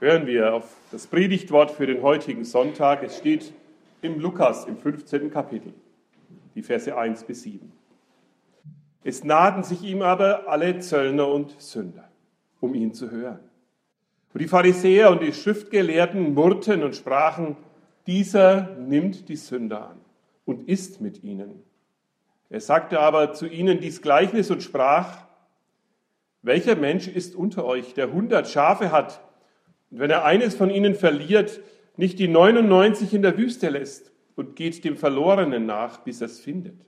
hören wir auf das Predigtwort für den heutigen Sonntag. Es steht im Lukas im 15. Kapitel, die Verse 1 bis 7. Es nahten sich ihm aber alle Zöllner und Sünder, um ihn zu hören. Und die Pharisäer und die Schriftgelehrten murrten und sprachen, dieser nimmt die Sünder an und isst mit ihnen. Er sagte aber zu ihnen dies Gleichnis und sprach, welcher Mensch ist unter euch, der hundert Schafe hat, und wenn er eines von ihnen verliert, nicht die 99 in der Wüste lässt und geht dem Verlorenen nach, bis er es findet.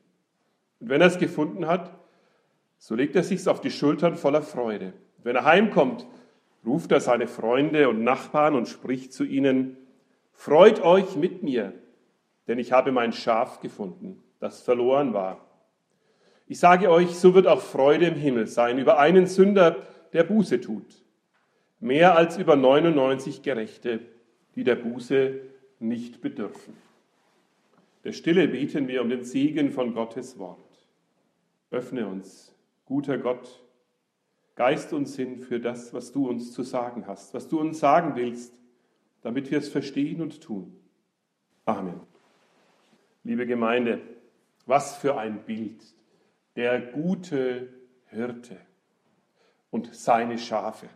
Und wenn er es gefunden hat, so legt er sich's auf die Schultern voller Freude. Und wenn er heimkommt, ruft er seine Freunde und Nachbarn und spricht zu ihnen, Freut euch mit mir, denn ich habe mein Schaf gefunden, das verloren war. Ich sage euch, so wird auch Freude im Himmel sein über einen Sünder, der Buße tut, mehr als über 99 Gerechte, die der Buße nicht bedürfen. Der Stille beten wir um den Segen von Gottes Wort. Öffne uns, guter Gott, geist uns hin für das, was du uns zu sagen hast, was du uns sagen willst, damit wir es verstehen und tun. Amen. Liebe Gemeinde, was für ein Bild der gute Hirte und seine Schafe.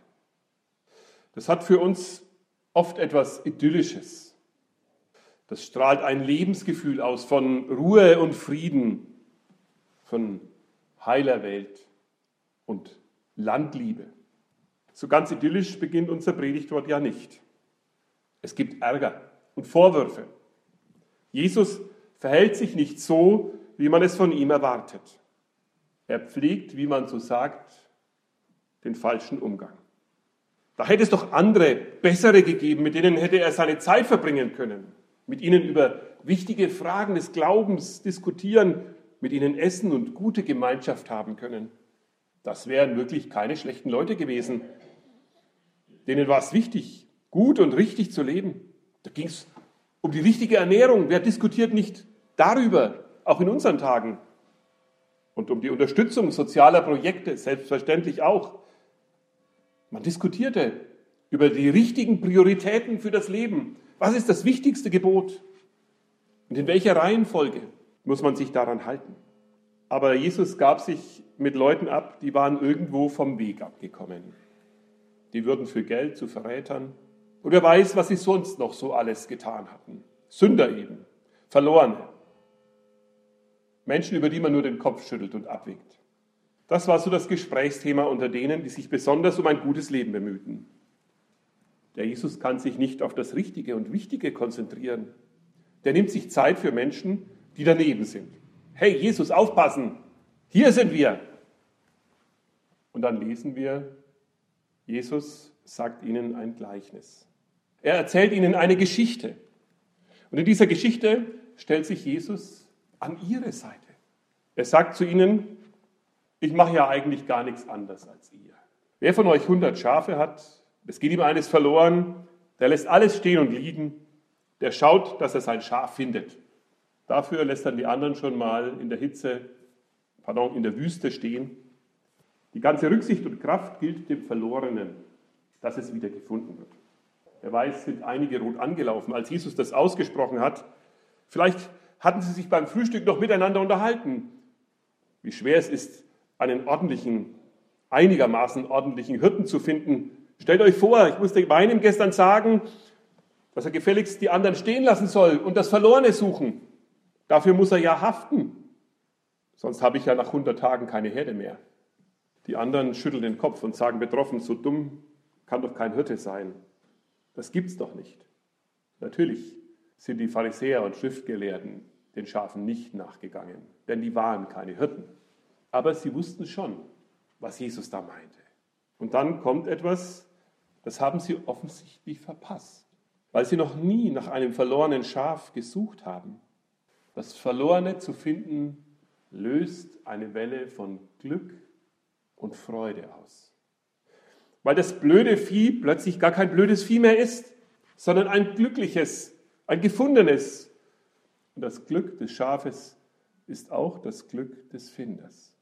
Das hat für uns oft etwas Idyllisches. Das strahlt ein Lebensgefühl aus von Ruhe und Frieden, von heiler Welt und Landliebe. So ganz idyllisch beginnt unser Predigtwort ja nicht. Es gibt Ärger und Vorwürfe. Jesus verhält sich nicht so, wie man es von ihm erwartet. Er pflegt, wie man so sagt, den falschen Umgang. Da hätte es doch andere, bessere gegeben, mit denen hätte er seine Zeit verbringen können, mit ihnen über wichtige Fragen des Glaubens diskutieren, mit ihnen essen und gute Gemeinschaft haben können. Das wären wirklich keine schlechten Leute gewesen. Denen war es wichtig, gut und richtig zu leben. Da ging es um die richtige Ernährung. Wer diskutiert nicht darüber, auch in unseren Tagen? und um die Unterstützung sozialer Projekte, selbstverständlich auch. Man diskutierte über die richtigen Prioritäten für das Leben. Was ist das wichtigste Gebot? Und in welcher Reihenfolge muss man sich daran halten? Aber Jesus gab sich mit Leuten ab, die waren irgendwo vom Weg abgekommen. Die würden für Geld zu Verrätern. Und wer weiß, was sie sonst noch so alles getan hatten. Sünder eben, Verlorene. Menschen, über die man nur den Kopf schüttelt und abwinkt. Das war so das Gesprächsthema unter denen, die sich besonders um ein gutes Leben bemühten. Der Jesus kann sich nicht auf das Richtige und Wichtige konzentrieren. Der nimmt sich Zeit für Menschen, die daneben sind. Hey, Jesus, aufpassen! Hier sind wir! Und dann lesen wir, Jesus sagt ihnen ein Gleichnis. Er erzählt ihnen eine Geschichte. Und in dieser Geschichte stellt sich Jesus an ihre Seite. Er sagt zu ihnen, ich mache ja eigentlich gar nichts anders als ihr. Wer von euch 100 Schafe hat, es geht ihm eines verloren, der lässt alles stehen und liegen, der schaut, dass er sein Schaf findet. Dafür lässt dann die anderen schon mal in der Hitze, pardon, in der Wüste stehen. Die ganze Rücksicht und Kraft gilt dem Verlorenen, dass es wieder gefunden wird. Wer weiß, sind einige rot angelaufen, als Jesus das ausgesprochen hat. Vielleicht hatten sie sich beim Frühstück noch miteinander unterhalten, wie schwer es ist, einen ordentlichen, einigermaßen ordentlichen Hirten zu finden. Stellt euch vor, ich musste meinem gestern sagen, dass er gefälligst die anderen stehen lassen soll und das Verlorene suchen. Dafür muss er ja haften. Sonst habe ich ja nach 100 Tagen keine Herde mehr. Die anderen schütteln den Kopf und sagen betroffen, so dumm kann doch kein Hirte sein. Das gibt's doch nicht. Natürlich sind die Pharisäer und Schriftgelehrten den Schafen nicht nachgegangen, denn die waren keine Hirten. Aber sie wussten schon, was Jesus da meinte. Und dann kommt etwas, das haben sie offensichtlich verpasst, weil sie noch nie nach einem verlorenen Schaf gesucht haben. Das Verlorene zu finden, löst eine Welle von Glück und Freude aus. Weil das blöde Vieh plötzlich gar kein blödes Vieh mehr ist, sondern ein glückliches, ein gefundenes. Und das Glück des Schafes ist auch das Glück des Finders.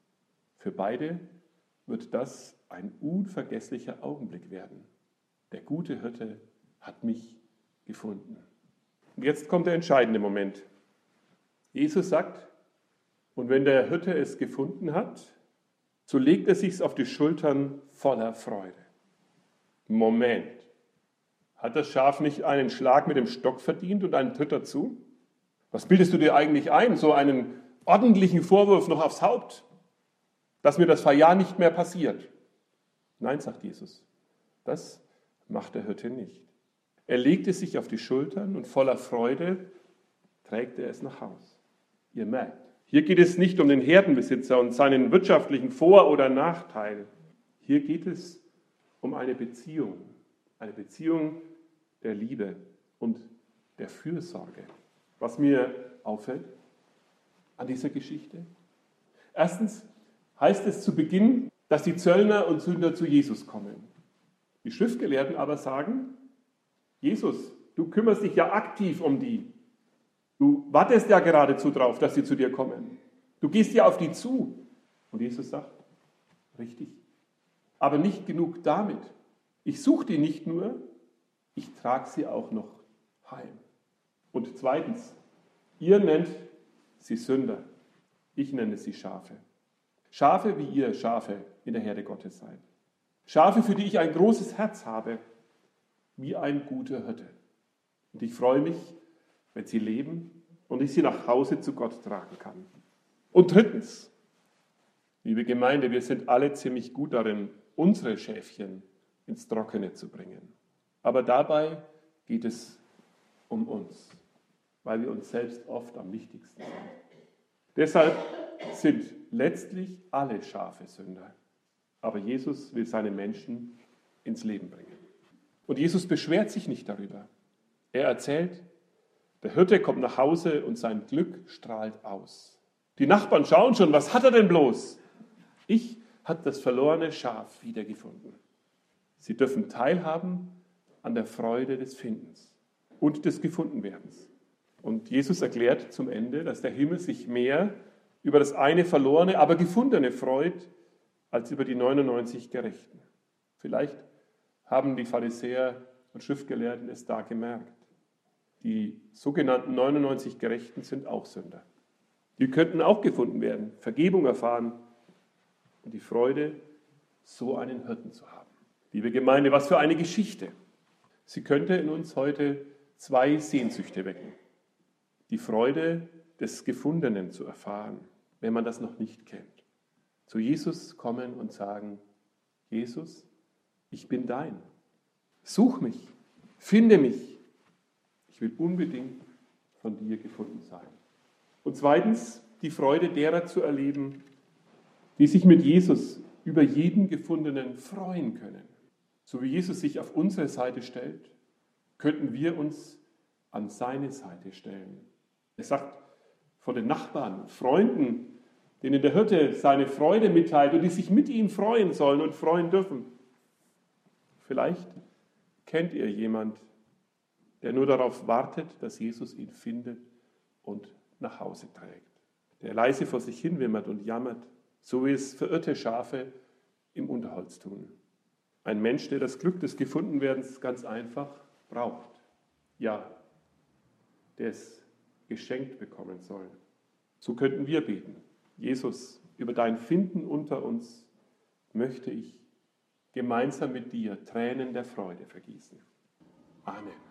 Für beide wird das ein unvergesslicher Augenblick werden. der gute Hirte hat mich gefunden. Und jetzt kommt der entscheidende Moment. Jesus sagt, und wenn der Hirte es gefunden hat, so legt er sich's auf die Schultern voller Freude. Moment. Hat das Schaf nicht einen Schlag mit dem Stock verdient und einen Tritt dazu? Was bildest du dir eigentlich ein? So einen ordentlichen Vorwurf noch aufs Haupt, dass mir das Verjahr nicht mehr passiert. Nein, sagt Jesus, das macht der Hirte nicht. Er legte sich auf die Schultern und voller Freude trägt er es nach Haus. Ihr merkt, hier geht es nicht um den Herdenbesitzer und seinen wirtschaftlichen Vor- oder Nachteil. Hier geht es um eine Beziehung, eine Beziehung der Liebe und der Fürsorge. Was mir auffällt an dieser Geschichte? Erstens heißt es zu Beginn, dass die Zöllner und Sünder zu Jesus kommen. Die Schriftgelehrten aber sagen, Jesus, du kümmerst dich ja aktiv um die. Du wartest ja geradezu drauf, dass sie zu dir kommen. Du gehst ja auf die zu. Und Jesus sagt, richtig. Aber nicht genug damit. Ich suche die nicht nur, ich trage sie auch noch heim. Und zweitens, ihr nennt sie Sünder. Ich nenne sie Schafe. Schafe, wie ihr Schafe in der Herde Gottes seid. Schafe, für die ich ein großes Herz habe, wie ein guter Hirte. Und ich freue mich, wenn sie leben und ich sie nach Hause zu Gott tragen kann. Und drittens, liebe Gemeinde, wir sind alle ziemlich gut darin, unsere Schäfchen ins Trockene zu bringen. Aber dabei geht es um uns, weil wir uns selbst oft am wichtigsten sind. Deshalb sind letztlich alle Schafe Sünder. Aber Jesus will seine Menschen ins Leben bringen. Und Jesus beschwert sich nicht darüber. Er erzählt, der Hirte kommt nach Hause und sein Glück strahlt aus. Die Nachbarn schauen schon, was hat er denn bloß? Ich habe das verlorene Schaf wiedergefunden. Sie dürfen teilhaben an der Freude des Findens und des Gefundenwerdens. Und Jesus erklärt zum Ende, dass der Himmel sich mehr über das eine verlorene, aber gefundene freut, als über die 99 Gerechten. Vielleicht haben die Pharisäer und Schriftgelehrten es da gemerkt. Die sogenannten 99 Gerechten sind auch Sünder. Die könnten auch gefunden werden, Vergebung erfahren und die Freude, so einen Hirten zu haben. Liebe Gemeinde, was für eine Geschichte. Sie könnte in uns heute zwei Sehnsüchte wecken. Die Freude des Gefundenen zu erfahren, wenn man das noch nicht kennt. Zu Jesus kommen und sagen, Jesus, ich bin dein. Such mich, finde mich, ich will unbedingt von dir gefunden sein. Und zweitens, die Freude derer zu erleben, die sich mit Jesus über jeden Gefundenen freuen können. So wie Jesus sich auf unsere Seite stellt, könnten wir uns an seine Seite stellen. Er sagt von den Nachbarn, Freunden, denen der Hirte seine Freude mitteilt und die sich mit ihm freuen sollen und freuen dürfen. Vielleicht kennt ihr jemand, der nur darauf wartet, dass Jesus ihn findet und nach Hause trägt. Der leise vor sich hin wimmert und jammert, so wie es verirrte Schafe im Unterholz tun. Ein Mensch, der das Glück des Gefundenwerdens ganz einfach braucht. Ja, der es geschenkt bekommen soll. So könnten wir beten. Jesus, über dein Finden unter uns möchte ich gemeinsam mit dir Tränen der Freude vergießen. Amen.